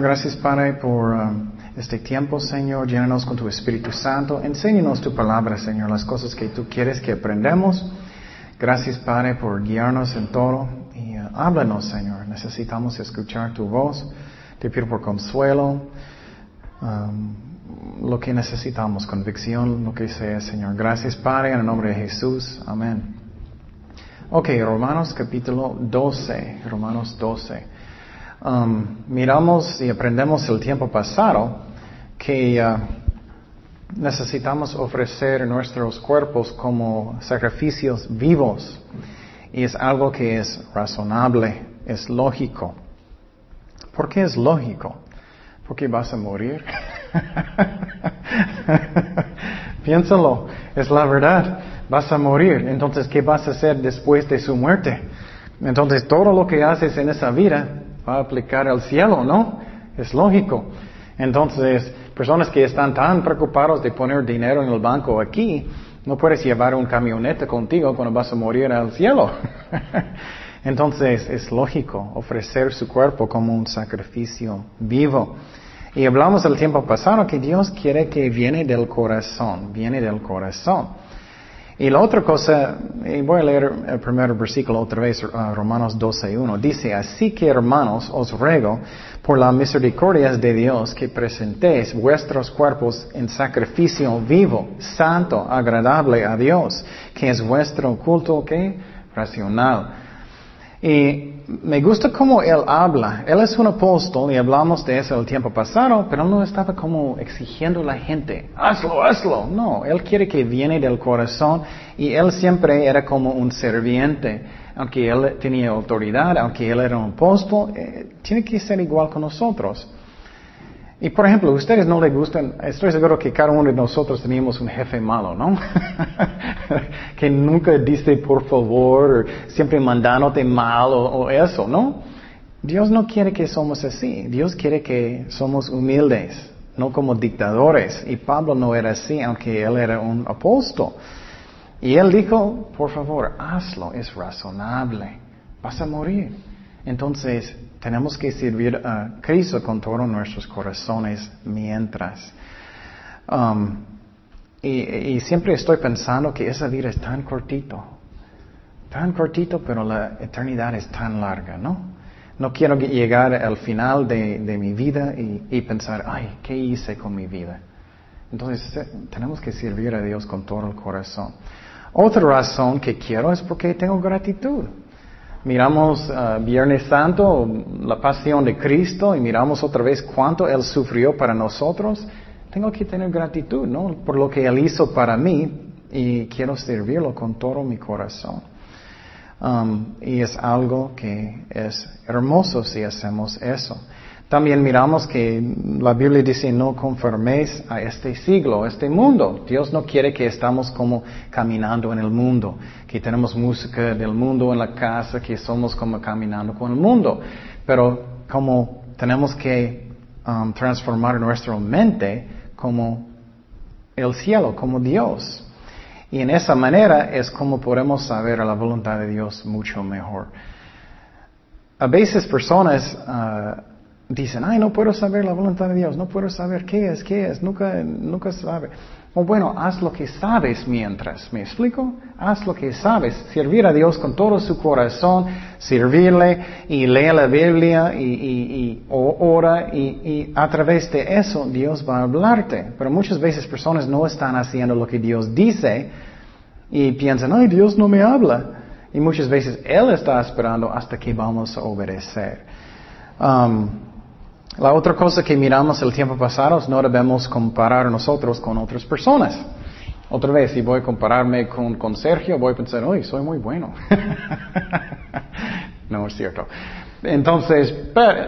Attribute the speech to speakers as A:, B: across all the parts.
A: Gracias Padre por um, este tiempo, Señor. Llénanos con tu Espíritu Santo. Enséñanos tu palabra, Señor, las cosas que tú quieres que aprendamos. Gracias Padre por guiarnos en todo. Y uh, háblanos, Señor. Necesitamos escuchar tu voz. Te pido por consuelo. Um, lo que necesitamos, convicción, lo que sea, Señor. Gracias, Padre, en el nombre de Jesús. Amén. Ok, Romanos capítulo 12, Romanos 12. Um, miramos y aprendemos el tiempo pasado que uh, necesitamos ofrecer nuestros cuerpos como sacrificios vivos. Y es algo que es razonable, es lógico. ¿Por qué es lógico? Porque vas a morir. Piénsalo, es la verdad. Vas a morir. Entonces, ¿qué vas a hacer después de su muerte? Entonces, todo lo que haces en esa vida va a aplicar al cielo, ¿no? Es lógico. Entonces, personas que están tan preocupados de poner dinero en el banco aquí, no puedes llevar un camioneta contigo cuando vas a morir al cielo. Entonces, es lógico ofrecer su cuerpo como un sacrificio vivo. Y hablamos el tiempo pasado que Dios quiere que viene del corazón, viene del corazón. Y la otra cosa, y voy a leer el primer versículo otra vez, uh, Romanos 12.1, dice, así que hermanos, os ruego por la misericordia de Dios que presentéis vuestros cuerpos en sacrificio vivo, santo, agradable a Dios, que es vuestro culto, ¿qué? Racional. Me gusta cómo él habla. Él es un apóstol y hablamos de eso el tiempo pasado, pero él no estaba como exigiendo a la gente, hazlo, hazlo. No, él quiere que viene del corazón y él siempre era como un serviente. Aunque él tenía autoridad, aunque él era un apóstol, eh, tiene que ser igual con nosotros. Y por ejemplo, ustedes no les gustan, estoy seguro que cada uno de nosotros teníamos un jefe malo, ¿no? que nunca dice por favor, siempre mandándote mal o, eso, ¿no? Dios no quiere que somos así, Dios quiere que somos humildes, no como dictadores. Y Pablo no era así, aunque él era un apóstol. Y él dijo, por favor, hazlo, es razonable, vas a morir. Entonces, tenemos que servir a Cristo con todos nuestros corazones mientras. Um, y, siempre estoy pensando que esa vida es tan cortito, tan cortito, pero la eternidad es tan larga, ¿no? No quiero llegar al final de, mi vida y, y, pensar, ay, ¿qué hice con mi vida? Entonces eh, tenemos que servir a Dios con todo el corazón. Otra razón que quiero es porque tengo gratitud miramos uh, Viernes Santo, la pasión de Cristo, y miramos otra vez cuánto Él sufrió para nosotros, tengo que tener gratitud, ¿no? Por lo que Él hizo para mí y quiero servirlo con todo mi corazón. Um, y es algo que es hermoso si hacemos eso. También miramos que la Biblia dice no conforméis a este siglo, a este mundo. Dios no quiere que estamos como caminando en el mundo, que tenemos música del mundo en la casa, que somos como caminando con el mundo. Pero como tenemos que um, transformar nuestra mente como el cielo, como Dios. Y en esa manera es como podemos saber la voluntad de Dios mucho mejor. A veces personas uh, dicen, ay, no puedo saber la voluntad de Dios, no puedo saber qué es, qué es, nunca, nunca sabe. O bueno, haz lo que sabes mientras, ¿me explico? Haz lo que sabes, servir a Dios con todo su corazón, servirle y lee la Biblia y, y, ora y, y a través de eso Dios va a hablarte. Pero muchas veces personas no están haciendo lo que Dios dice y piensan, ay, Dios no me habla. Y muchas veces Él está esperando hasta que vamos a obedecer. Um, la otra cosa que miramos el tiempo pasado es no debemos comparar nosotros con otras personas. Otra vez, si voy a compararme con, con Sergio, voy a pensar, uy, soy muy bueno. no es cierto. Entonces,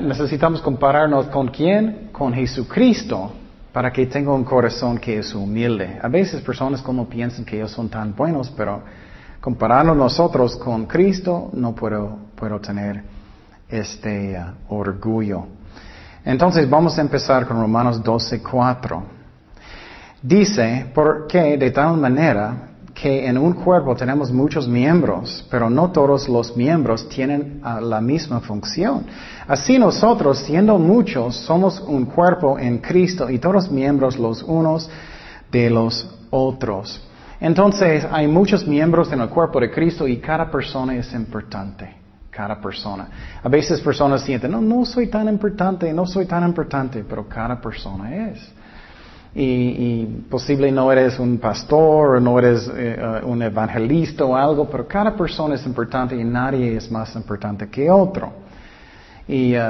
A: necesitamos compararnos con quién? Con Jesucristo, para que tenga un corazón que es humilde. A veces personas como piensan que ellos son tan buenos, pero comparando nosotros con Cristo, no puedo, puedo tener este uh, orgullo. Entonces vamos a empezar con Romanos 12, 4. Dice, porque de tal manera que en un cuerpo tenemos muchos miembros, pero no todos los miembros tienen la misma función. Así nosotros, siendo muchos, somos un cuerpo en Cristo y todos miembros los unos de los otros. Entonces, hay muchos miembros en el cuerpo de Cristo y cada persona es importante. Cada persona. A veces personas sienten, no, no soy tan importante, no soy tan importante, pero cada persona es y, y posible no eres un pastor o no eres eh, un evangelista o algo, pero cada persona es importante y nadie es más importante que otro. Y, eh,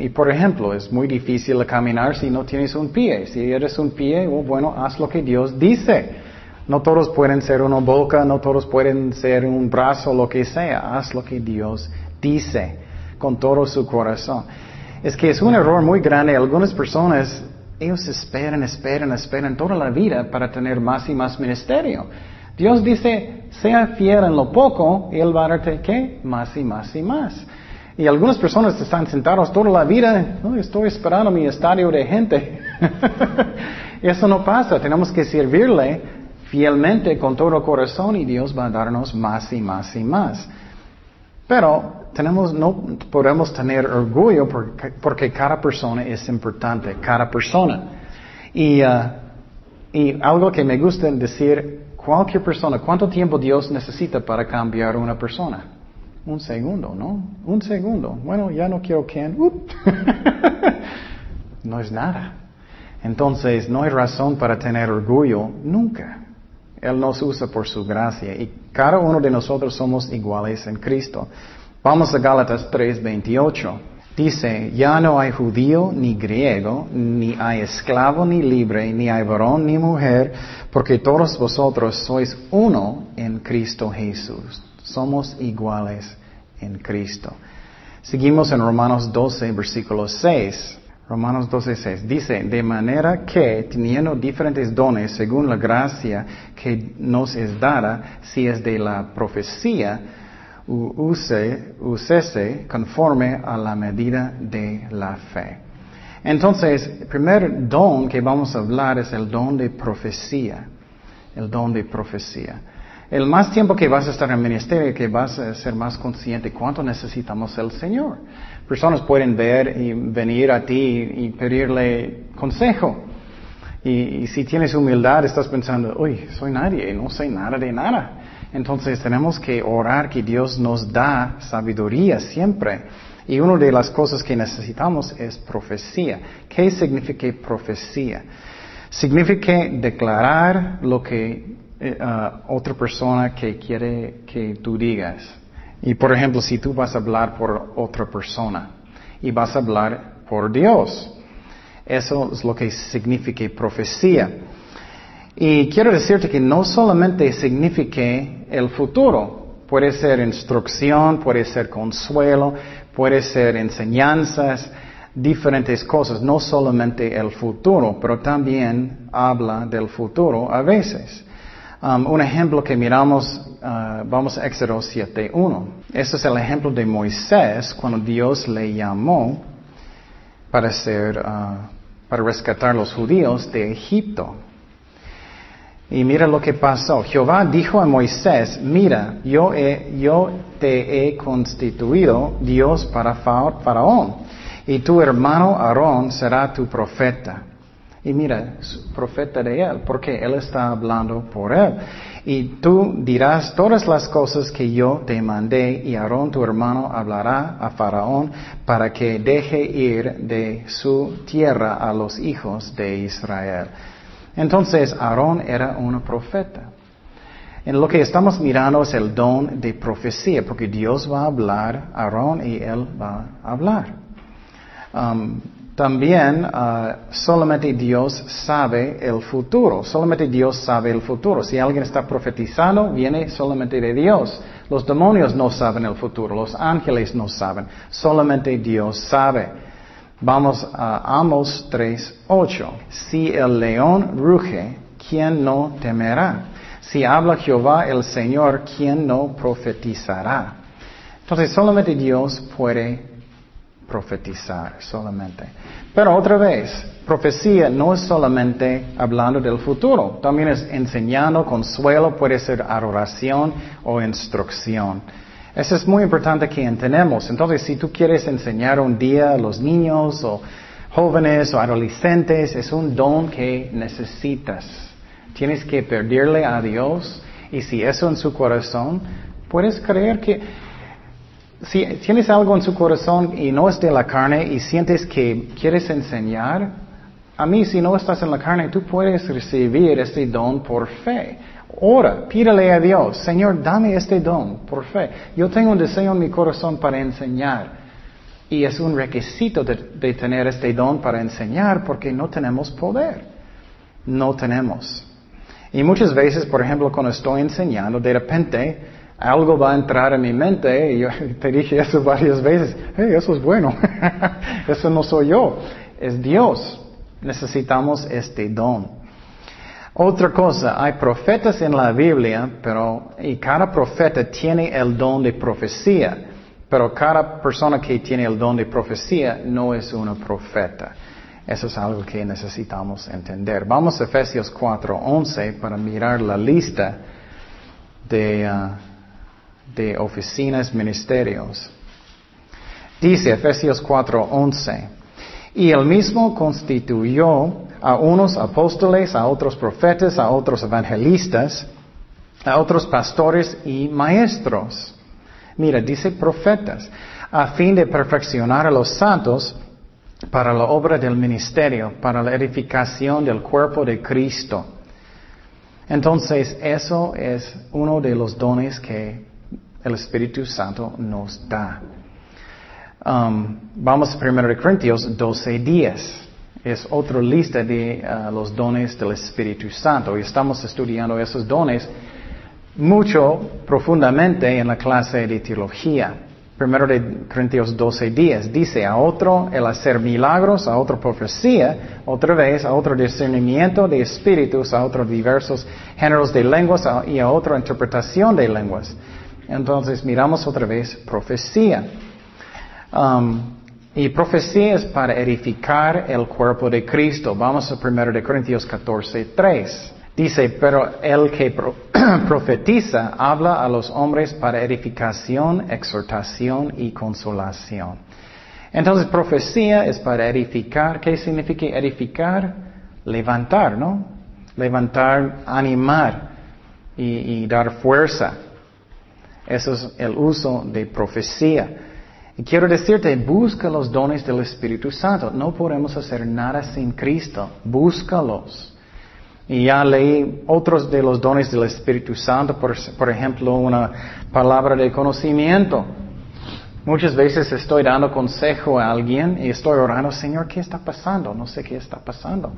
A: y por ejemplo, es muy difícil caminar si no tienes un pie. Si eres un pie, oh, bueno, haz lo que Dios dice. No todos pueden ser una boca, no todos pueden ser un brazo, lo que sea. Haz lo que Dios dice con todo su corazón. Es que es un error muy grande. Algunas personas ellos esperan, esperan, esperan toda la vida para tener más y más ministerio. Dios dice, sea fiel en lo poco y Él va a darte qué? Más y más y más. Y algunas personas están sentados toda la vida, no, estoy esperando mi estadio de gente. Eso no pasa, tenemos que servirle fielmente con todo corazón y Dios va a darnos más y más y más. Pero tenemos, no podemos tener orgullo porque, cada persona es importante, cada persona. Y, uh, algo que me gusta decir, cualquier persona, ¿cuánto tiempo Dios necesita para cambiar una persona? Un segundo, ¿no? Un segundo. Bueno, ya no quiero que... no es nada. Entonces, no hay razón para tener orgullo nunca. Él nos usa por su gracia y cada uno de nosotros somos iguales en Cristo. Vamos a Gálatas 3:28. Dice, ya no hay judío ni griego, ni hay esclavo ni libre, ni hay varón ni mujer, porque todos vosotros sois uno en Cristo Jesús. Somos iguales en Cristo. Seguimos en Romanos 12, versículo 6. Romanos 12, 6. Dice, de manera que teniendo diferentes dones según la gracia que nos es dada, si es de la profecía, use, usese conforme a la medida de la fe. Entonces, el primer don que vamos a hablar es el don de profecía. El don de profecía. El más tiempo que vas a estar en el ministerio, que vas a ser más consciente cuánto necesitamos el Señor. Personas pueden ver y venir a ti y pedirle consejo. Y, si tienes humildad, estás pensando, uy, soy nadie, no sé nada de nada. Entonces tenemos que orar que Dios nos da sabiduría siempre. Y una de las cosas que necesitamos es profecía. ¿Qué significa profecía? Significa declarar lo que eh, otra persona que quiere que tú digas. Y por ejemplo, si tú vas a hablar por otra persona y vas a hablar por Dios, eso es lo que significa profecía. Y quiero decirte que no solamente significa el futuro, puede ser instrucción, puede ser consuelo, puede ser enseñanzas, diferentes cosas, no solamente el futuro, pero también habla del futuro a veces. Um, un ejemplo que miramos, uh, vamos a Éxodo 7.1. Este es el ejemplo de Moisés cuando Dios le llamó para, ser, uh, para rescatar a los judíos de Egipto. Y mira lo que pasó. Jehová dijo a Moisés, mira, yo, yo te he constituido Dios para Faraón, y tu hermano Aarón será tu profeta. Y mira, profeta de él, porque él está hablando por él. Y tú dirás todas las cosas que yo te mandé, y Aarón tu hermano hablará a Faraón para que deje ir de su tierra a los hijos de Israel. Entonces, Aarón era un profeta. En lo que estamos mirando es el don de profecía, porque Dios va a hablar Aarón y él va a hablar. Um, también uh, solamente Dios sabe el futuro, solamente Dios sabe el futuro. Si alguien está profetizando, viene solamente de Dios. Los demonios no saben el futuro, los ángeles no saben, solamente Dios sabe. Vamos a Amos 3:8. Si el león ruge, ¿quién no temerá? Si habla Jehová el Señor, ¿quién no profetizará? Entonces solamente Dios puede profetizar solamente. Pero otra vez, profecía no es solamente hablando del futuro, también es enseñando, consuelo, puede ser adoración o instrucción. Eso es muy importante que entendamos. Entonces, si tú quieres enseñar un día a los niños o jóvenes o adolescentes, es un don que necesitas. Tienes que pedirle a Dios y si eso en su corazón, puedes creer que si tienes algo en su corazón y no es de la carne y sientes que quieres enseñar, a mí si no estás en la carne, tú puedes recibir este don por fe. Ora, pídele a Dios, Señor, dame este don por fe. Yo tengo un deseo en mi corazón para enseñar. Y es un requisito de, de tener este don para enseñar porque no tenemos poder. No tenemos. Y muchas veces, por ejemplo, cuando estoy enseñando, de repente algo va a entrar en mi mente, y yo te dije eso varias veces, hey, eso es bueno, eso no soy yo, es Dios. Necesitamos este don. Otra cosa, hay profetas en la Biblia, pero cada profeta tiene el don de profecía, pero cada persona que tiene el don de profecía no es una profeta. Eso es algo que necesitamos entender. Vamos a Efesios 4:11 para mirar la lista de uh, de oficinas, ministerios. Dice Efesios 4:11, y él mismo constituyó a unos apóstoles, a otros profetas, a otros evangelistas, a otros pastores y maestros. Mira, dice profetas, a fin de perfeccionar a los santos para la obra del ministerio, para la edificación del cuerpo de Cristo. Entonces, eso es uno de los dones que el Espíritu Santo nos da. Um, vamos a 1 Corintios 12 días. Es otra lista de uh, los dones del Espíritu Santo. Y estamos estudiando esos dones mucho profundamente en la clase de teología. Primero de Corintios 12 días. Dice a otro el hacer milagros, a otro profecía, otra vez a otro discernimiento de espíritus, a otros diversos géneros de lenguas y a otra interpretación de lenguas. Entonces miramos otra vez profecía. Um, y profecía es para edificar el cuerpo de Cristo. Vamos a 1 de Corintios 14, 3. Dice, pero el que profetiza habla a los hombres para edificación, exhortación y consolación. Entonces, profecía es para edificar. ¿Qué significa edificar? Levantar, ¿no? Levantar, animar y dar fuerza. Eso es el uso de profecía. Y quiero decirte, busca los dones del Espíritu Santo. No podemos hacer nada sin Cristo. Búscalos. Y ya leí otros de los dones del Espíritu Santo, por, por ejemplo, una palabra de conocimiento. Muchas veces estoy dando consejo a alguien y estoy orando, Señor, ¿qué está pasando? No sé qué está pasando.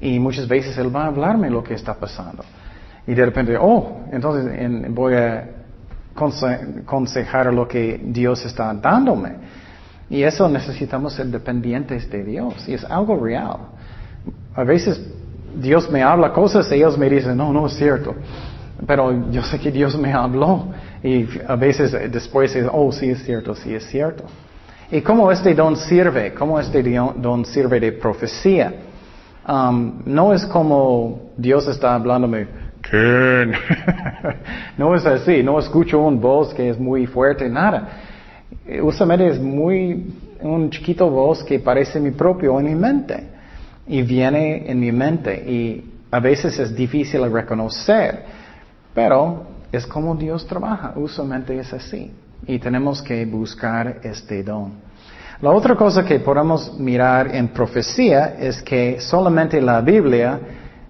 A: Y muchas veces Él va a hablarme lo que está pasando. Y de repente, oh, entonces voy a aconsejar lo que Dios está dándome. Y eso necesitamos ser dependientes de Dios. Y es algo real. A veces Dios me habla cosas y ellos me dicen, no, no es cierto. Pero yo sé que Dios me habló. Y a veces después es, oh, sí es cierto, sí es cierto. ¿Y cómo este don sirve? ¿Cómo este don sirve de profecía? Um, no es como Dios está hablándome, no es así, no escucho un voz que es muy fuerte, nada. Usualmente es muy, un chiquito voz que parece mi propio en mi mente. Y viene en mi mente y a veces es difícil reconocer, pero es como Dios trabaja, usualmente es así. Y tenemos que buscar este don. La otra cosa que podemos mirar en profecía es que solamente la Biblia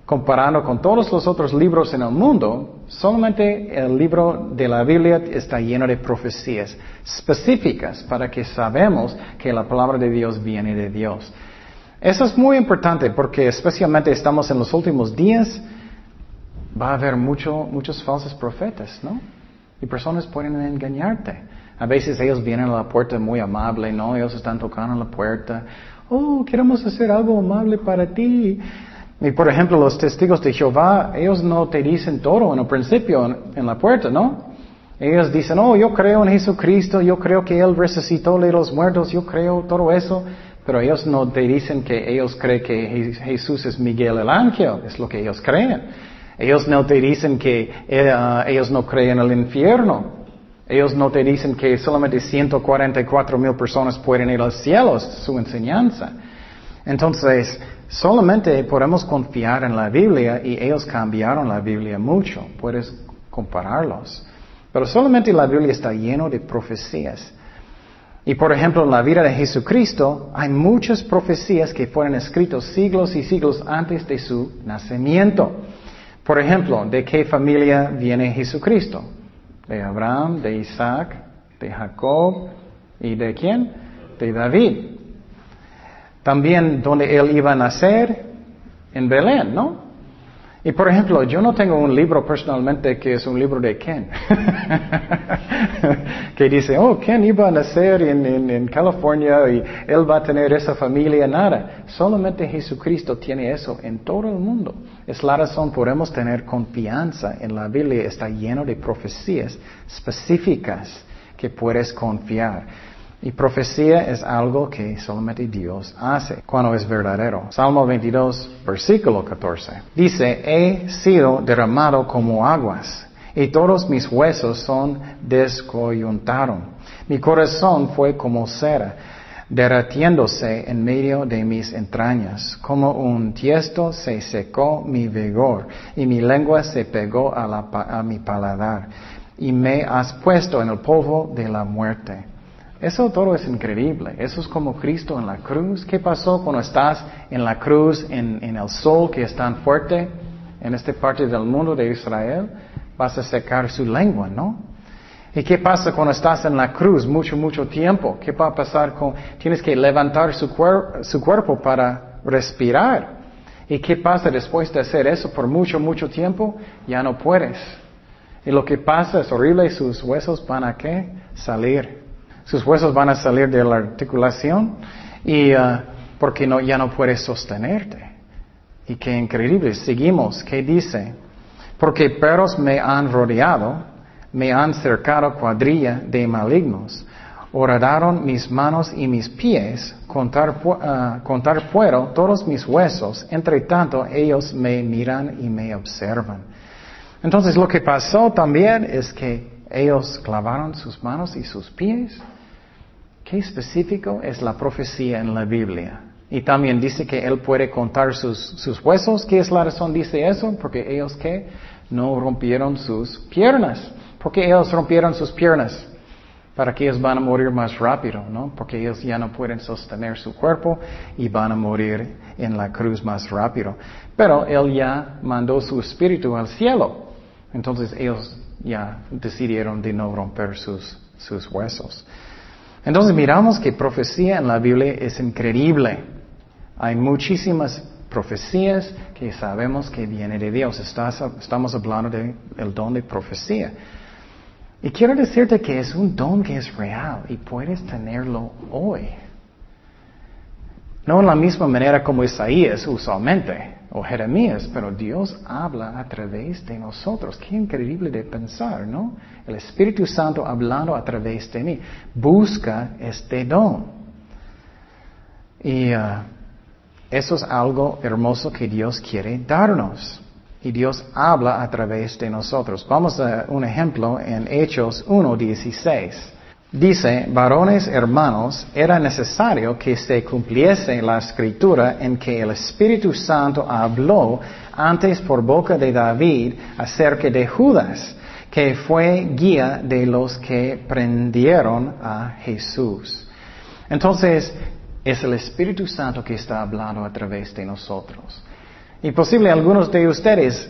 A: comparando con todos los otros libros en el mundo, solamente el libro de la Biblia está lleno de profecías específicas para que sabemos que la palabra de Dios viene de Dios. Eso es muy importante porque especialmente estamos en los últimos días, va a haber muchos falsos profetas, ¿no? Y personas pueden engañarte. A veces ellos vienen a la puerta muy amable, ¿no? Ellos están tocando la puerta. Oh, queremos hacer algo amable para ti. Y por ejemplo, los testigos de Jehová, ellos no te dicen todo en el principio, en, la puerta, ¿no? Ellos dicen, oh, yo creo en Jesucristo, yo creo que Él resucitó de los muertos, yo creo todo eso, pero ellos no te dicen que ellos creen que Jesús es Miguel el ángel, es lo que ellos creen. Ellos no te dicen que eh, ellos no creen en el infierno. Ellos no te dicen que solamente 144 mil personas pueden ir al cielo, su enseñanza. Entonces, solamente podemos confiar en la Biblia y ellos cambiaron la Biblia mucho. Puedes compararlos. Pero solamente la Biblia está lleno de profecías. Y por ejemplo, en la vida de Jesucristo hay muchas profecías que fueron escritas siglos y siglos antes de su nacimiento. Por ejemplo, ¿de qué familia viene Jesucristo? De Abraham, de Isaac, de Jacob y de quién? De David. También donde él iba a nacer, en Belén, ¿no? Y por ejemplo, yo no tengo un libro personalmente que es un libro de Ken, que dice, oh, Ken iba a nacer en, en, California y él va a tener esa familia, nada. Solamente Jesucristo tiene eso en todo el mundo. Es la razón podemos tener confianza en la Biblia, está lleno de profecías específicas que puedes confiar. Y profecía es algo que solamente Dios hace cuando es verdadero. Salmo 22, versículo 14. Dice, he sido derramado como aguas y todos mis huesos son descoyuntaron. Mi corazón fue como cera, derretiéndose en medio de mis entrañas. Como un tiesto se secó mi vigor y mi lengua se pegó a, a mi paladar. Y me has puesto en el polvo de la muerte eso todo es increíble. Eso es como Cristo en la cruz. ¿Qué pasó cuando estás en la cruz, en, el sol que es tan fuerte en esta parte del mundo de Israel? Vas a secar su lengua, ¿no? ¿Y qué pasa cuando estás en la cruz mucho, mucho tiempo? ¿Qué va a pasar con... Tienes que levantar su, su cuerpo para respirar. ¿Y qué pasa después de hacer eso por mucho, mucho tiempo? Ya no puedes. Y lo que pasa es horrible, sus huesos van a qué? Salir sus huesos van a salir de la articulación y uh, porque no, ya no puedes sostenerte. Y qué increíble. Seguimos. ¿Qué dice? Porque perros me han rodeado, me han cercado cuadrilla de malignos. Horadaron mis manos y mis pies, contar, uh, contar puedo todos mis huesos. Entre tanto, ellos me miran y me observan. Entonces, lo que pasó también es que ellos clavaron sus manos y sus pies ¿Qué específico es la profecía en la Biblia? Y también dice que Él puede contar sus, sus huesos. ¿Qué es la razón? Dice eso porque ellos que no rompieron sus piernas. Porque ellos rompieron sus piernas. Para que ellos van a morir más rápido, ¿no? Porque ellos ya no pueden sostener su cuerpo y van a morir en la cruz más rápido. Pero Él ya mandó su espíritu al cielo. Entonces ellos ya decidieron de no romper sus, sus huesos. Entonces miramos que profecía en la Biblia es increíble. Hay muchísimas profecías que sabemos que vienen de Dios. estamos hablando del don de profecía. Y quiero decirte que es un don que es real y puedes tenerlo hoy. No en la misma manera como Isaías usualmente o Jeremías, pero Dios habla a través de nosotros. Qué increíble de pensar, ¿no? El Espíritu Santo hablando a través de mí. Busca este don. Y uh, eso es algo hermoso que Dios quiere darnos. Y Dios habla a través de nosotros. Vamos a un ejemplo en Hechos 1.16. Dice, varones hermanos, era necesario que se cumpliese la escritura en que el Espíritu Santo habló antes por boca de David acerca de Judas, que fue guía de los que prendieron a Jesús. Entonces, es el Espíritu Santo que está hablando a través de nosotros. Y posible algunos de ustedes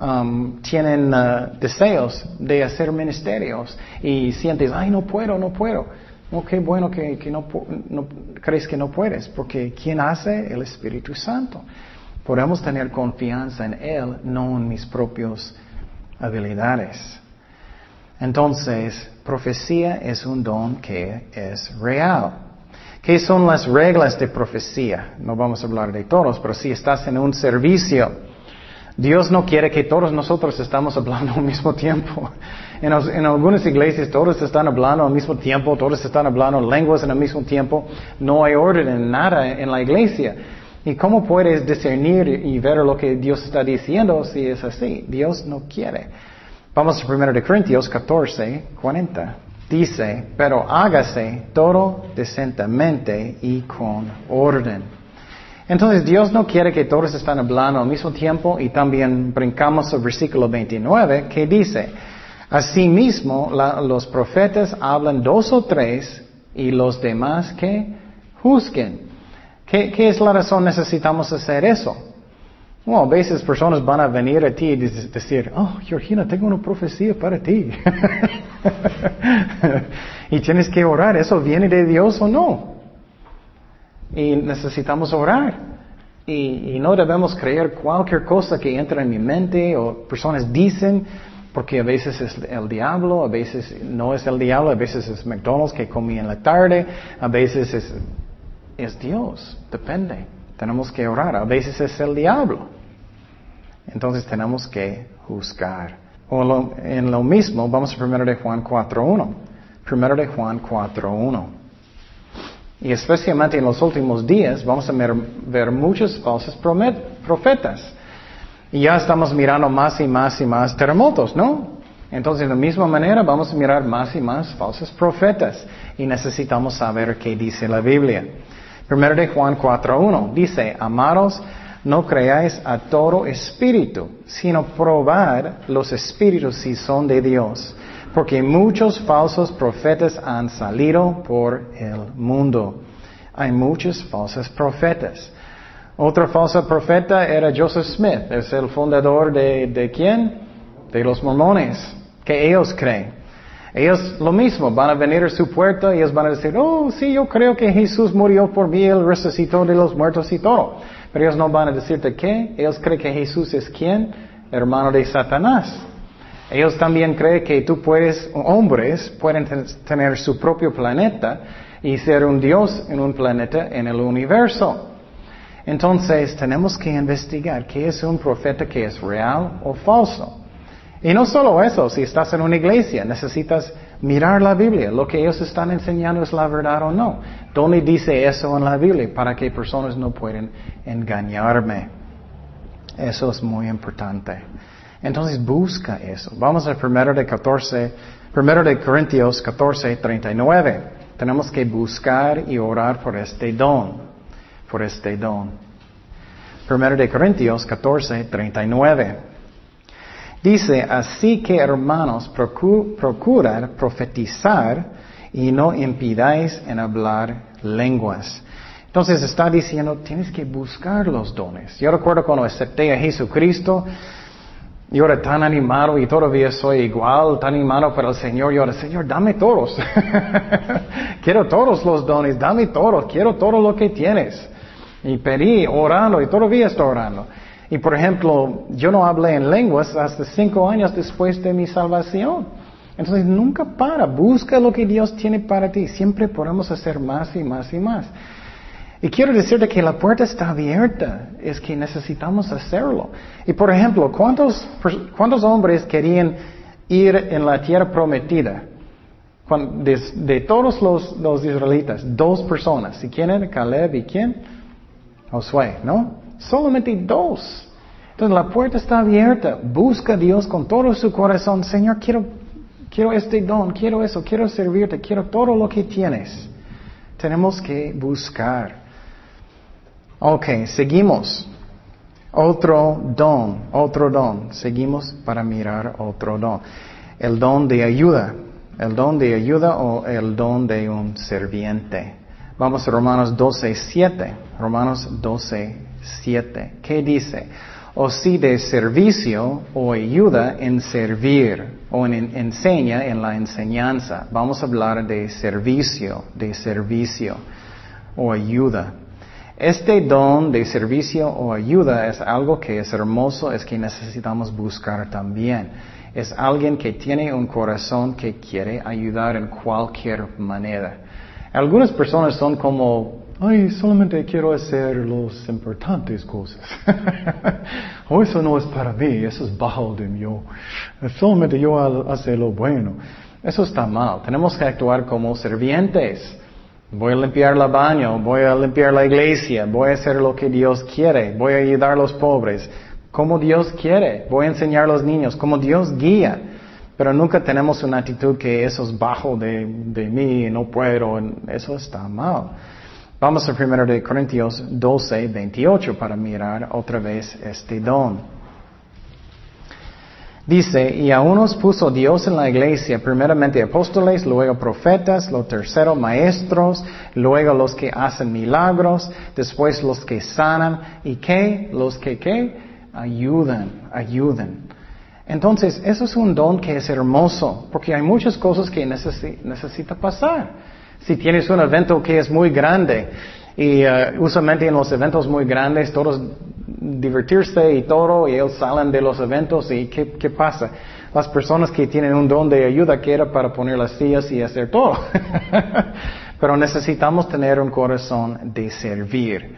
A: Um, tienen uh, deseos de hacer ministerios y sientes, ay, no puedo, no puedo. Oh, qué bueno que, no, crees que no puedes, porque ¿quién hace? El Espíritu Santo. Podemos tener confianza en Él, no en mis propias habilidades. Entonces, profecía es un don que es real. ¿Qué son las reglas de profecía? No vamos a hablar de todos, pero si estás en un servicio, Dios no quiere que todos nosotros estamos hablando al mismo tiempo. En, algunas iglesias todos están hablando al mismo tiempo, todos están hablando lenguas en el mismo tiempo. No hay orden en nada en la iglesia. ¿Y cómo puedes discernir y ver lo que Dios está diciendo si es así? Dios no quiere. Vamos a 1 Corintios 14, 40. Dice, pero hágase todo decentemente y con orden. Entonces Dios no quiere que todos estén hablando al mismo tiempo y también brincamos al versículo 29 que dice, asimismo los profetas hablan dos o tres y los demás que juzguen. ¿Qué, es la razón necesitamos hacer eso? Bueno, a veces personas van a venir a ti y decir, oh, Georgina, tengo una profecía para ti. y tienes que orar, ¿eso viene de Dios o no? Y necesitamos orar. Y, no debemos creer cualquier cosa que entra en mi mente o personas dicen, porque a veces es el diablo, a veces no es el diablo, a veces es McDonald's que comí en la tarde, a veces es es Dios, depende. Tenemos que orar. A veces es el diablo. Entonces tenemos que juzgar. O en lo mismo, vamos a 1 de Juan 4.1. 1 de Juan 4.1. Y especialmente en los últimos días vamos a ver muchos falsos profetas. Y ya estamos mirando más y más y más terremotos, ¿no? Entonces, de la misma manera, vamos a mirar más y más falsos profetas. Y necesitamos saber qué dice la Biblia. Primero de Juan 4.1 dice, amados, no creáis a todo espíritu, sino probad los espíritus si son de Dios, porque muchos falsos profetas han salido por el mundo. Hay muchos falsos profetas. Otro falso profeta era Joseph Smith, es el fundador de, de quién? De los mormones, que ellos creen. Ellos lo mismo, van a venir a su puerta y ellos van a decir, oh, sí, yo creo que Jesús murió por mí, Él resucitó de los muertos y todo. Pero ellos no van a decirte qué. Ellos creen que Jesús es quién? Hermano de Satanás. Ellos también creen que tú puedes, hombres pueden tener su propio planeta y ser un Dios en un planeta en el universo. Entonces tenemos que investigar qué es un profeta que es real o falso. Y no solo eso, si estás en una iglesia, necesitas mirar la Biblia. Lo que ellos están enseñando es la verdad o no. ¿Dónde dice eso en la Biblia? Para que personas no puedan engañarme. Eso es muy importante. Entonces busca eso. Vamos al primero de 14, primero de Corintios 14, 39. Tenemos que buscar y orar por este don. Por este don. Primero de Corintios 14, 39. Dice, así que hermanos, procurad profetizar y no impidáis en hablar lenguas. Entonces está diciendo, tienes que buscar los dones. Yo recuerdo cuando acepté a Jesucristo, yo era tan animado y todavía soy igual, tan animado para el Señor. Yo era, Señor, dame todos. quiero todos los dones, dame todos, quiero todo lo que tienes. Y pedí orando y todavía estoy orando. Y por ejemplo, yo no hablé en lenguas hasta cinco años después de mi salvación. Entonces nunca para, busca lo que Dios tiene para ti. Siempre podemos hacer más y más y más. Y quiero decirte que la puerta está abierta, es que necesitamos hacerlo. Y por ejemplo, ¿cuántos, cuántos hombres querían ir en la tierra prometida? De, de todos los, los, israelitas, dos personas. ¿Y quién era? Caleb y quién? Josué, ¿no? Solamente dos. Entonces la puerta está abierta. Busca a Dios con todo su corazón. Señor, quiero, quiero este don, quiero eso, quiero servirte, quiero todo lo que tienes. Tenemos que buscar. Ok, seguimos. Otro don, otro don. Seguimos para mirar otro don. El don de ayuda. El don de ayuda o el don de un serviente. Vamos a Romanos 12, 7. Romanos 12, 7. ¿Qué dice? O si de servicio o ayuda en servir o en, enseña en la enseñanza. Vamos a hablar de servicio, de servicio o ayuda. Este don de servicio o ayuda es algo que es hermoso, es que necesitamos buscar también. Es alguien que tiene un corazón que quiere ayudar en cualquier manera. Algunas personas son como ay, solamente quiero hacer las importantes cosas. o eso no es para mí, eso es bajo de mí. Solamente yo hago lo bueno. Eso está mal. Tenemos que actuar como servientes. Voy a limpiar el baño, voy a limpiar la iglesia, voy a hacer lo que Dios quiere, voy a ayudar a los pobres, como Dios quiere, voy a enseñar a los niños, como Dios guía. Pero nunca tenemos una actitud que eso es bajo de, mí, no puedo, eso está mal. Vamos a 1 de Corintios 12, 28 para mirar otra vez este don. Dice, y a unos puso Dios en la iglesia, primeramente apóstoles, luego profetas, lo tercero maestros, luego los que hacen milagros, después los que sanan, y qué, los que qué, ayudan, ayudan. Entonces, eso es un don que es hermoso, porque hay muchas cosas que necesita pasar. Si tienes un evento que es muy grande, y uh, usualmente en los eventos muy grandes todos divertirse y todo, y ellos salen de los eventos y ¿qué, pasa? Las personas que tienen un don de ayuda que para poner las sillas y hacer todo. Pero necesitamos tener un corazón de servir.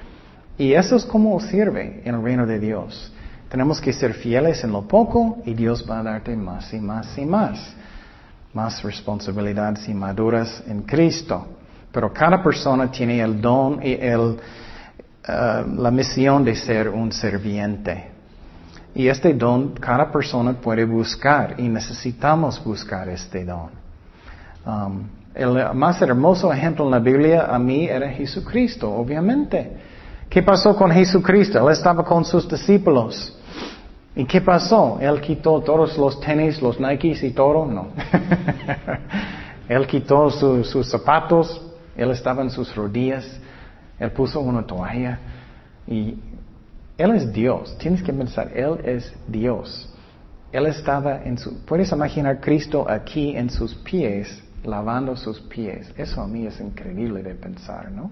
A: Y eso es como sirve en el reino de Dios. Tenemos que ser fieles en lo poco y Dios va a darte más y más y más. Más responsabilidades y maduras en Cristo. Pero cada persona tiene el don y el, eh, la misión de ser un serviente. Y este don cada persona puede buscar y necesitamos buscar este don. Um, el más hermoso ejemplo en la Biblia a mí era Jesucristo, obviamente. ¿Qué pasó con Jesucristo? Él estaba con sus discípulos. ¿Y qué pasó? Él quitó todos los tenis, los Nikes y todo. No. Él quitó sus zapatos. Él estaba en sus rodillas. Él puso una toalla y Él es Dios. Tienes que pensar, Él es Dios. Él estaba en su... Puedes imaginar Cristo aquí en sus pies, lavando sus pies. Eso a mí es increíble de pensar, ¿no?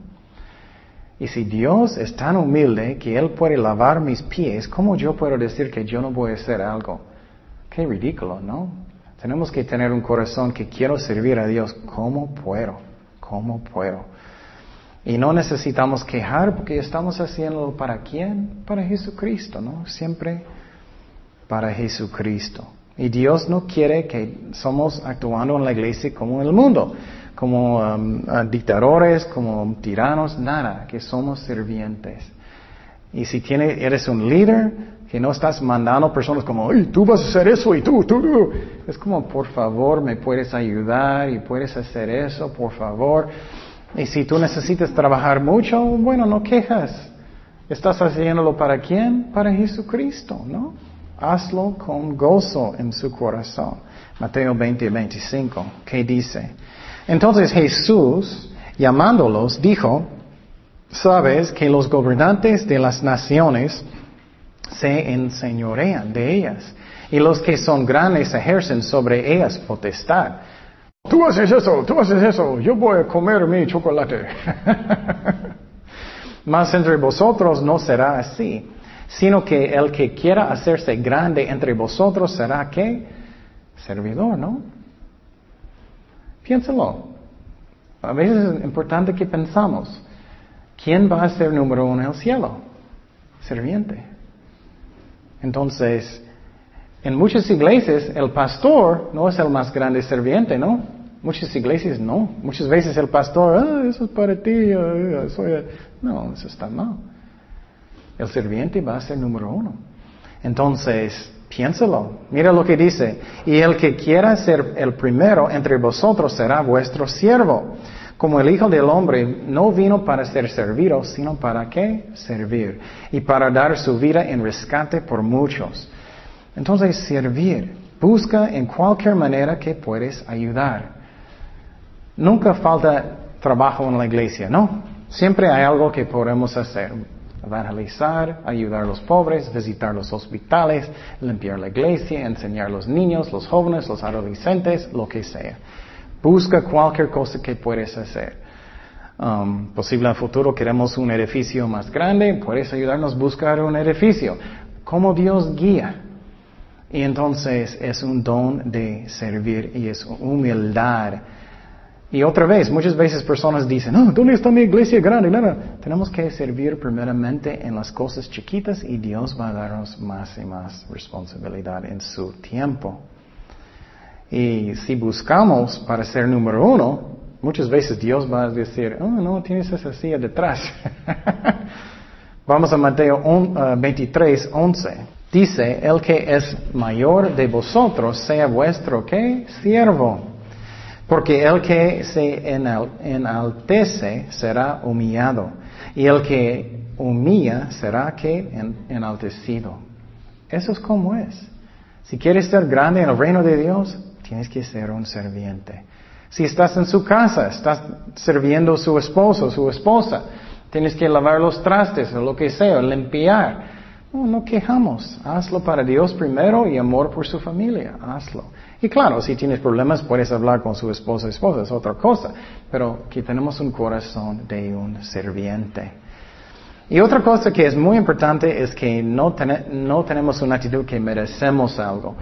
A: Y si Dios es tan humilde que Él puede lavar mis pies, ¿cómo yo puedo decir que yo no voy a hacer algo? Qué ridículo, ¿no? Tenemos que tener un corazón que quiero servir a Dios. ¿Cómo puedo? ¿Cómo puedo? Y no necesitamos quejar porque estamos haciéndolo para quién? Para Jesucristo, ¿no? Siempre para Jesucristo. Y Dios no quiere que somos actuando en la iglesia como en el mundo, como um, dictadores, como tiranos, nada, que somos servientes. Y si tiene, eres un líder, que no estás mandando personas como, Ay, tú vas a hacer eso y tú, tú, tú. Es como, por favor, me puedes ayudar y puedes hacer eso, por favor. Y si tú necesitas trabajar mucho, bueno, no quejas. ¿Estás haciéndolo para quién? Para Jesucristo, ¿no? Hazlo con gozo en su corazón. Mateo 20, 25, ¿qué dice? Entonces Jesús, llamándolos, dijo, sabes que los gobernantes de las naciones se enseñorean de ellas, y los que son grandes ejercen sobre ellas potestad. Tú haces eso, tú haces eso, yo voy a comer mi chocolate. Mas entre vosotros no será así, sino que el que quiera hacerse grande entre vosotros será qué? Servidor, ¿no? Piénsalo. A veces es importante que pensamos, ¿quién va a ser número uno en el cielo? Serviente. Entonces, en muchas iglesias el pastor no es el más grande serviente, ¿no? Muchas iglesias no. Muchas veces el pastor, ah, eso es para ti. No, eso está mal. El serviente va a ser número uno. Entonces, piénsalo. Mira lo que dice. Y el que quiera ser el primero entre vosotros será vuestro siervo. Como el Hijo del Hombre no vino para ser servido, sino para qué? Servir. Y para dar su vida en rescate por muchos. Entonces, servir. Busca en cualquier manera que puedes ayudar. Nunca falta trabajo en la iglesia, ¿no? Siempre hay algo que podemos hacer. Evangelizar, ayudar a los pobres, visitar los hospitales, limpiar la iglesia, enseñar a los niños, los jóvenes, los adolescentes, lo que sea. Busca cualquier cosa que puedes hacer. Um, posible en el futuro queremos un edificio más grande, puedes ayudarnos a buscar un edificio. Como Dios guía. Y entonces es un don de servir y es humildad Y otra vez, muchas veces personas dicen, oh, ¿dónde está mi iglesia grande? Nada. Tenemos que servir primeramente en las cosas chiquitas y Dios va a darnos más y más responsabilidad en su tiempo. Y si buscamos para ser número uno, muchas veces Dios va a decir, oh, no, tienes esa silla detrás. Vamos a Mateo 23, 11. Uh, Dice, el que es mayor de vosotros sea vuestro, ¿qué? Siervo. Porque el que se enaltece será humillado, y el que humilla será que enaltecido. Eso es como es. Si quieres ser grande en el reino de Dios, tienes que ser un serviente. Si estás en su casa, estás sirviendo a su esposo, su esposa, tienes que lavar los trastes o lo que sea, limpiar. No, no quejamos. Hazlo para Dios primero y amor por su familia. Hazlo. Y claro, si tienes problemas puedes hablar con su esposa, esposa, es otra cosa. Pero que tenemos un corazón de un serviente. Y otra cosa que es muy importante es que no, no tenemos una actitud que merecemos algo.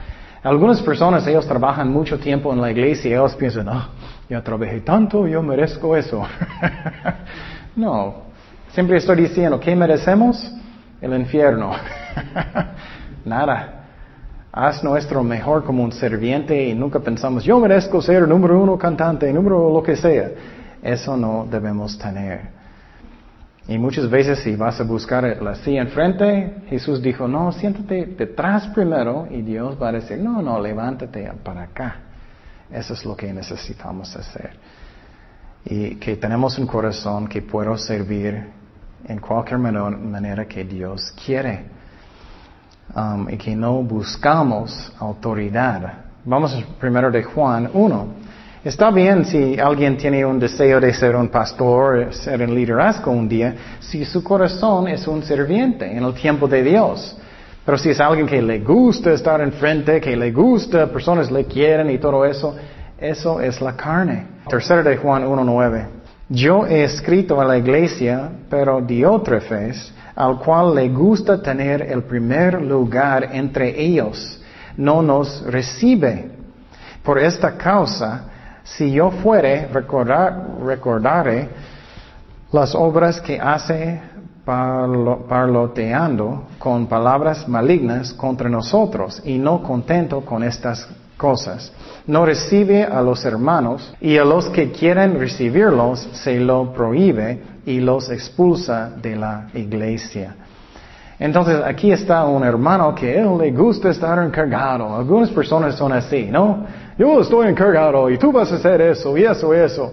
A: Algunas personas, ellos trabajan mucho tiempo en la iglesia y ellos piensan, ah, yo trabajé tanto, yo merezco eso. no, siempre estoy diciendo, ¿qué merecemos? El infierno. Nada. Haz nuestro mejor como un serviente y nunca pensamos, yo merezco ser número uno cantante, número lo que sea. Eso no debemos tener. Y muchas veces si vas a buscar la silla enfrente, Jesús dijo, no, siéntate detrás primero y Dios va a decir, no, no, levántate para acá. Eso es lo que necesitamos hacer. Y que tenemos un corazón que pueda servir en cualquier manera que Dios quiere. Um, y que no buscamos autoridad. Vamos primero de Juan 1. Está bien si alguien tiene un deseo de ser un pastor, ser un liderazgo un día, si su corazón es un serviente en el tiempo de Dios. Pero si es alguien que le gusta estar enfrente, que le gusta, personas le quieren y todo eso, eso es la carne. Tercero de Juan 1.9. Yo he escrito a la iglesia, pero Diótrefes, al cual le gusta tener el primer lugar entre ellos, no nos recibe. Por esta causa, si yo fuere, recordar, recordaré las obras que hace parloteando con palabras malignas contra nosotros y no contento con estas cosas. No recibe a los hermanos y a los que quieren recibirlos se lo prohíbe y los expulsa de la iglesia. Entonces aquí está un hermano que él le gusta estar encargado. Algunas personas son así, ¿no? Yo estoy encargado y tú vas a hacer eso y eso y eso.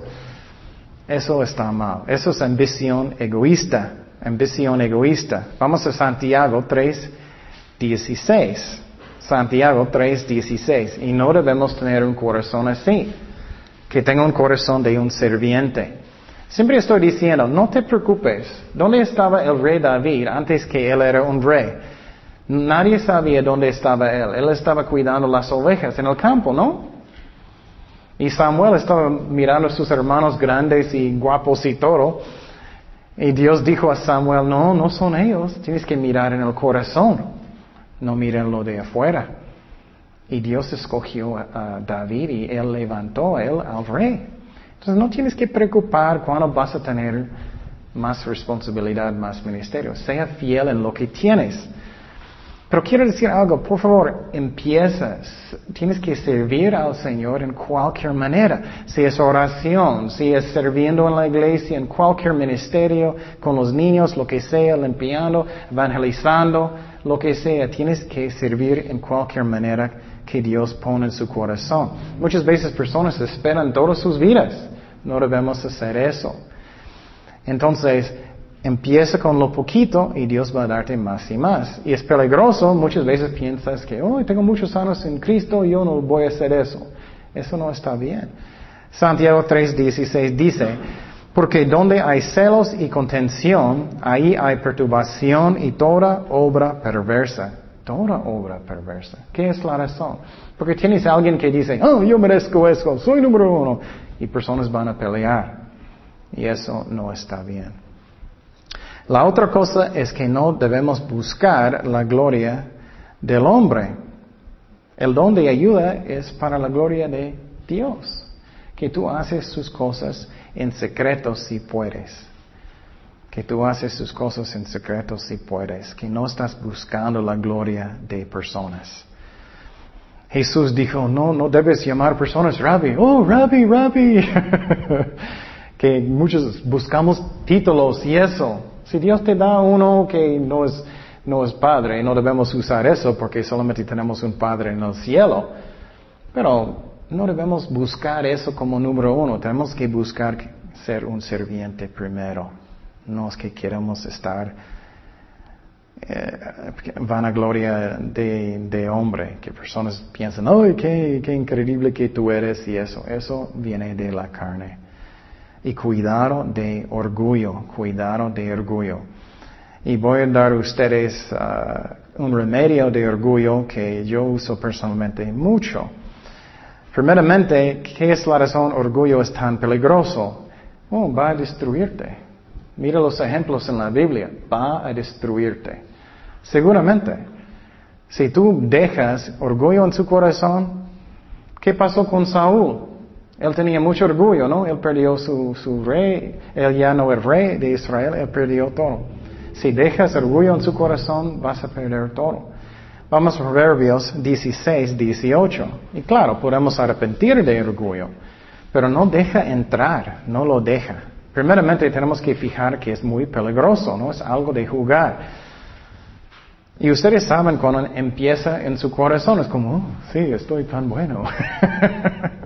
A: Eso está mal. Eso es ambición egoísta. Ambición egoísta. Vamos a Santiago 3, 16. Santiago 3, 16. Y no debemos tener un corazón así. Que tenga un corazón de un serviente. Siempre estoy diciendo, no te preocupes. ¿Dónde estaba el rey David antes que él era un rey? Nadie sabía dónde estaba él. Él estaba cuidando las ovejas en el campo, ¿no? Y Samuel estaba mirando a sus hermanos grandes y guapos y todo. Y Dios dijo a Samuel, no, no son ellos. Tienes que mirar en el corazón. No miren lo de afuera. Y Dios escogió a David y él levantó a él al rey. Entonces no tienes que preocupar cuándo vas a tener más responsabilidad, más ministerio. Sea fiel en lo que tienes. Pero quiero decir algo, por favor, empiezas. Tienes que servir al Señor en cualquier manera. Si es oración, si es sirviendo en la iglesia, en cualquier ministerio, con los niños, lo que sea, limpiando, evangelizando, lo que sea. Tienes que servir en cualquier manera que Dios pone en su corazón. Muchas veces personas esperan todas sus vidas. No debemos hacer eso. Entonces, empieza con lo poquito y Dios va a darte más y más. Y es peligroso, muchas veces piensas que, oh, tengo muchos años en Cristo, yo no voy a hacer eso. Eso no está bien. Santiago 3:16 dice, porque donde hay celos y contención, ahí hay perturbación y toda obra perversa. Toda obra perversa. ¿Qué es la razón? Porque tienes a alguien que dice, oh, yo merezco eso, soy número uno y personas van a pelear. Y eso no está bien. La otra cosa es que no debemos buscar la gloria del hombre. El don de ayuda es para la gloria de Dios. que tú haces sus cosas en secreto si puedes. Que tú haces sus cosas en secreto si puedes. Que no estás buscando la gloria de personas. Jesús dijo, no, no debes llamar personas rabbi. Oh, rabbi, rabbi. que muchos buscamos títulos y eso. Si Dios te da uno que no es, no es padre, no debemos usar eso porque solamente tenemos un padre en el cielo. Pero no debemos buscar eso como número uno. Tenemos que buscar ser un serviente primero. No es que queremos estar eh, vanagloria de, de, hombre, que personas piensan, ¡ay, qué, qué increíble que tú eres! Y eso, eso viene de la carne. Y cuidado de orgullo, cuidado de orgullo. Y voy a dar a ustedes uh, un remedio de orgullo que yo uso personalmente mucho. Primeramente, ¿qué es la razón orgullo es tan peligroso? Oh, va a destruirte. Mira los ejemplos en la Biblia. Va a destruirte. Seguramente. Si tú dejas orgullo en su corazón, ¿qué pasó con Saúl? Él tenía mucho orgullo, ¿no? Él perdió su, rey, él ya no es rey de Israel, él perdió todo. Si dejas orgullo en su corazón, vas a perder todo. Vamos a Proverbios 16, 18. Y claro, podemos arrepentir de orgullo, pero no deja entrar, no lo deja. Primeramente tenemos que fijar que es muy peligroso, no es algo de jugar. Y ustedes saben cuando empieza en su corazón, es como, oh, sí, estoy tan bueno.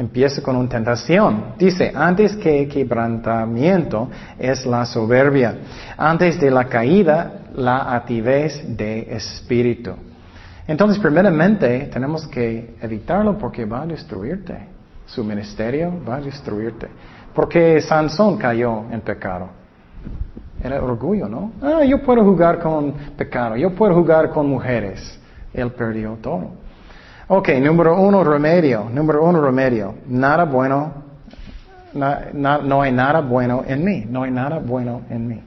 A: Empieza con una tentación. Dice, antes que quebrantamiento es la soberbia. Antes de la caída, la ativez de espíritu. Entonces, primeramente, tenemos que evitarlo porque va a destruirte. Su ministerio va a destruirte. Porque Sansón cayó en pecado. Era orgullo, ¿no? Ah, yo puedo jugar con pecado. Yo puedo jugar con mujeres. Él perdió todo. Ok, número uno, remedio. Número uno, remedio. Nada bueno, no hay nada bueno en mí. No hay nada bueno en mí.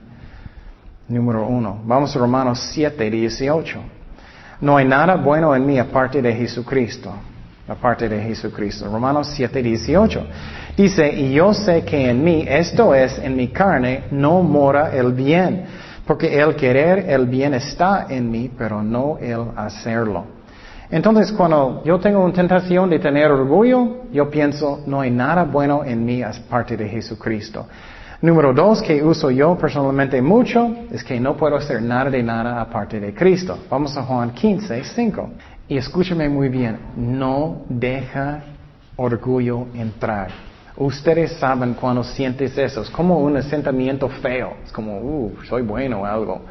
A: Número uno. Vamos a Romanos 7, 18. No hay nada bueno en mí aparte de Jesucristo. Aparte de Jesucristo. Romanos 7, 18. Dice, y yo sé que en mí, esto es, en mi carne, no mora el bien. Porque el querer el bien está en mí, pero no el hacerlo. Entonces, cuando yo tengo una tentación de tener orgullo, yo pienso, no hay nada bueno en mí aparte de Jesucristo. Número dos, que uso yo personalmente mucho, es que no puedo hacer nada de nada aparte de Cristo. Vamos a Juan 15, 5. Y escúchame muy bien, no deja orgullo entrar. Ustedes saben cuando sientes eso, es como un sentimiento feo, es como, uh, soy bueno o algo.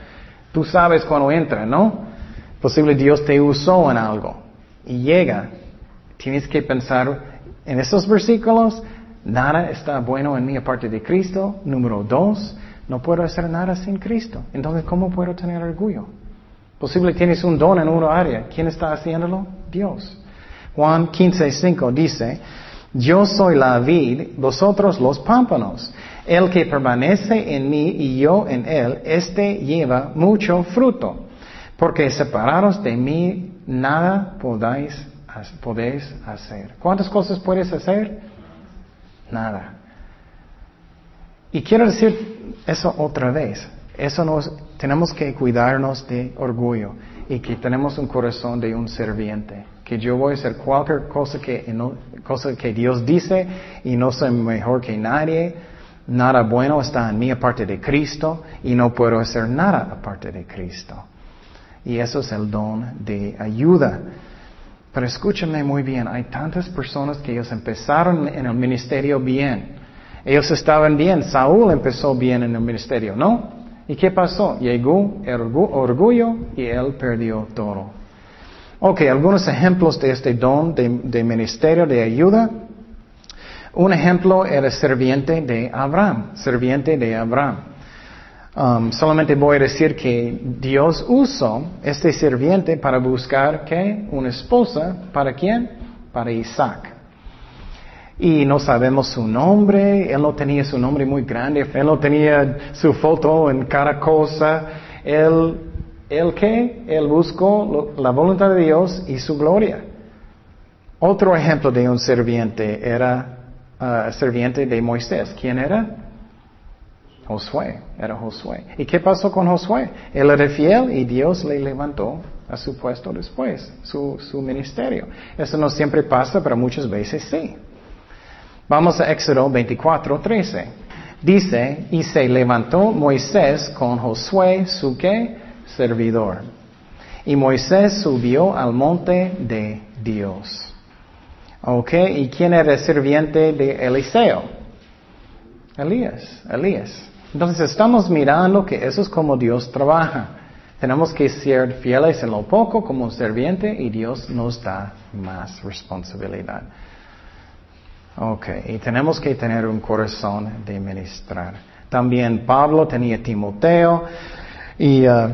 A: Tú sabes cuando entra, ¿no? Posible Dios te usó en algo y llega. Tienes que pensar en esos versículos, nada está bueno en mí aparte de Cristo. Número dos, no puedo hacer nada sin Cristo. Entonces, ¿cómo puedo tener orgullo? Posible tienes un don en una área. ¿Quién está haciéndolo? Dios. Juan 15, dice, yo soy la vid, vosotros los pámpanos. El que permanece en mí y yo en él, éste lleva mucho fruto porque separados de mí nada podáis, podéis hacer. ¿Cuántas cosas puedes hacer? Nada. Y quiero decir eso otra vez. Eso nos, tenemos que cuidarnos de orgullo y que tenemos un corazón de un serviente. Que yo voy a hacer cualquier cosa que, cosa que Dios dice y no soy mejor que nadie. Nada bueno está en mí aparte de Cristo y no puedo hacer nada aparte de Cristo. Y eso es el don de ayuda. Pero escúchame muy bien, hay tantas personas que ellos empezaron en el ministerio bien. Ellos estaban bien, Saúl empezó bien en el ministerio, ¿no? ¿Y qué pasó? Llegó el orgullo y él perdió todo. Ok, algunos ejemplos de este don de, de ministerio de ayuda. Un ejemplo era serviente de Abraham, serviente de Abraham. Um, solamente voy a decir que Dios usó este sirviente para buscar ¿qué? una esposa. ¿Para quién? Para Isaac. Y no sabemos su nombre, él no tenía su nombre muy grande, él no tenía su foto en cada cosa. Él, él qué? Él buscó la voluntad de Dios y su gloria. Otro ejemplo de un serviente era uh, serviente de Moisés. ¿Quién era? Josué, era Josué. ¿Y qué pasó con Josué? Él era fiel y Dios le levantó a su puesto después, su, su ministerio. Eso no siempre pasa, pero muchas veces sí. Vamos a Éxodo 24, 13. Dice, y se levantó Moisés con Josué, su qué? Servidor. Y Moisés subió al monte de Dios. ¿Ok? ¿Y quién era el sirviente de Eliseo? Elías, Elías. Entonces estamos mirando que eso es como Dios trabaja. Tenemos que ser fieles en lo poco como serviente y Dios nos da más responsabilidad. Ok, y tenemos que tener un corazón de ministrar. También Pablo tenía Timoteo y uh,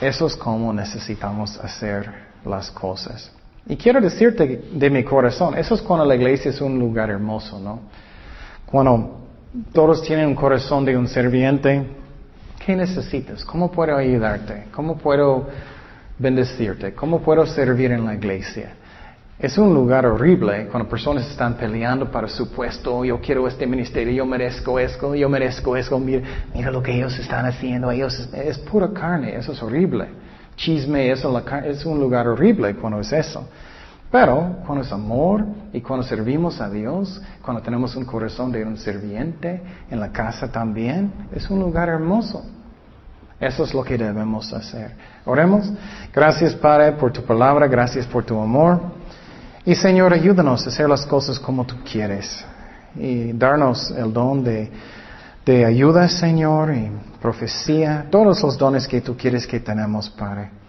A: eso es como necesitamos hacer las cosas. Y quiero decirte de mi corazón, eso es cuando la iglesia es un lugar hermoso, ¿no? Cuando todos tienen un corazón de un serviente. ¿Qué necesitas? ¿Cómo puedo ayudarte? ¿Cómo puedo bendecirte? ¿Cómo puedo servir en la iglesia? Es un lugar horrible cuando personas están peleando para su puesto. Yo quiero este ministerio, yo merezco esto, yo merezco eso. Mira, mira lo que ellos están haciendo. Ellos es pura carne, eso es horrible. Chisme, eso es un lugar horrible cuando es eso. Pero cuando es amor y cuando servimos a Dios, cuando tenemos un corazón de un serviente en la casa también, es un lugar hermoso. Eso es lo que debemos hacer. Oremos. Gracias Padre por tu palabra, gracias por tu amor. Y Señor, ayúdanos a hacer las cosas como tú quieres. Y darnos el don de, de ayuda, Señor, y profecía, todos los dones que tú quieres que tenemos, Padre.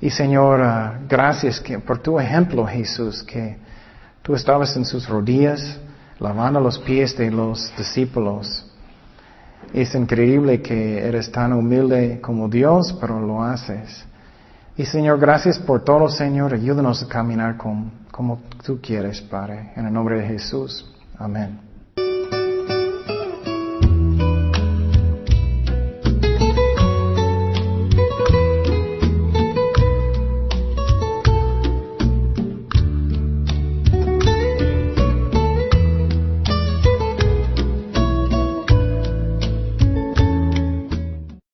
A: Y Señor, ah, gracias por tu ejemplo, Jesús, que tú estabas en sus rodillas lavando los pies de los discípulos. Es increíble que eres tan humilde como Dios, pero lo haces. Y Señor, gracias por todo, Señor. Ayúdanos a caminar como tú quieres, Padre. En el nombre de Jesús. Amén.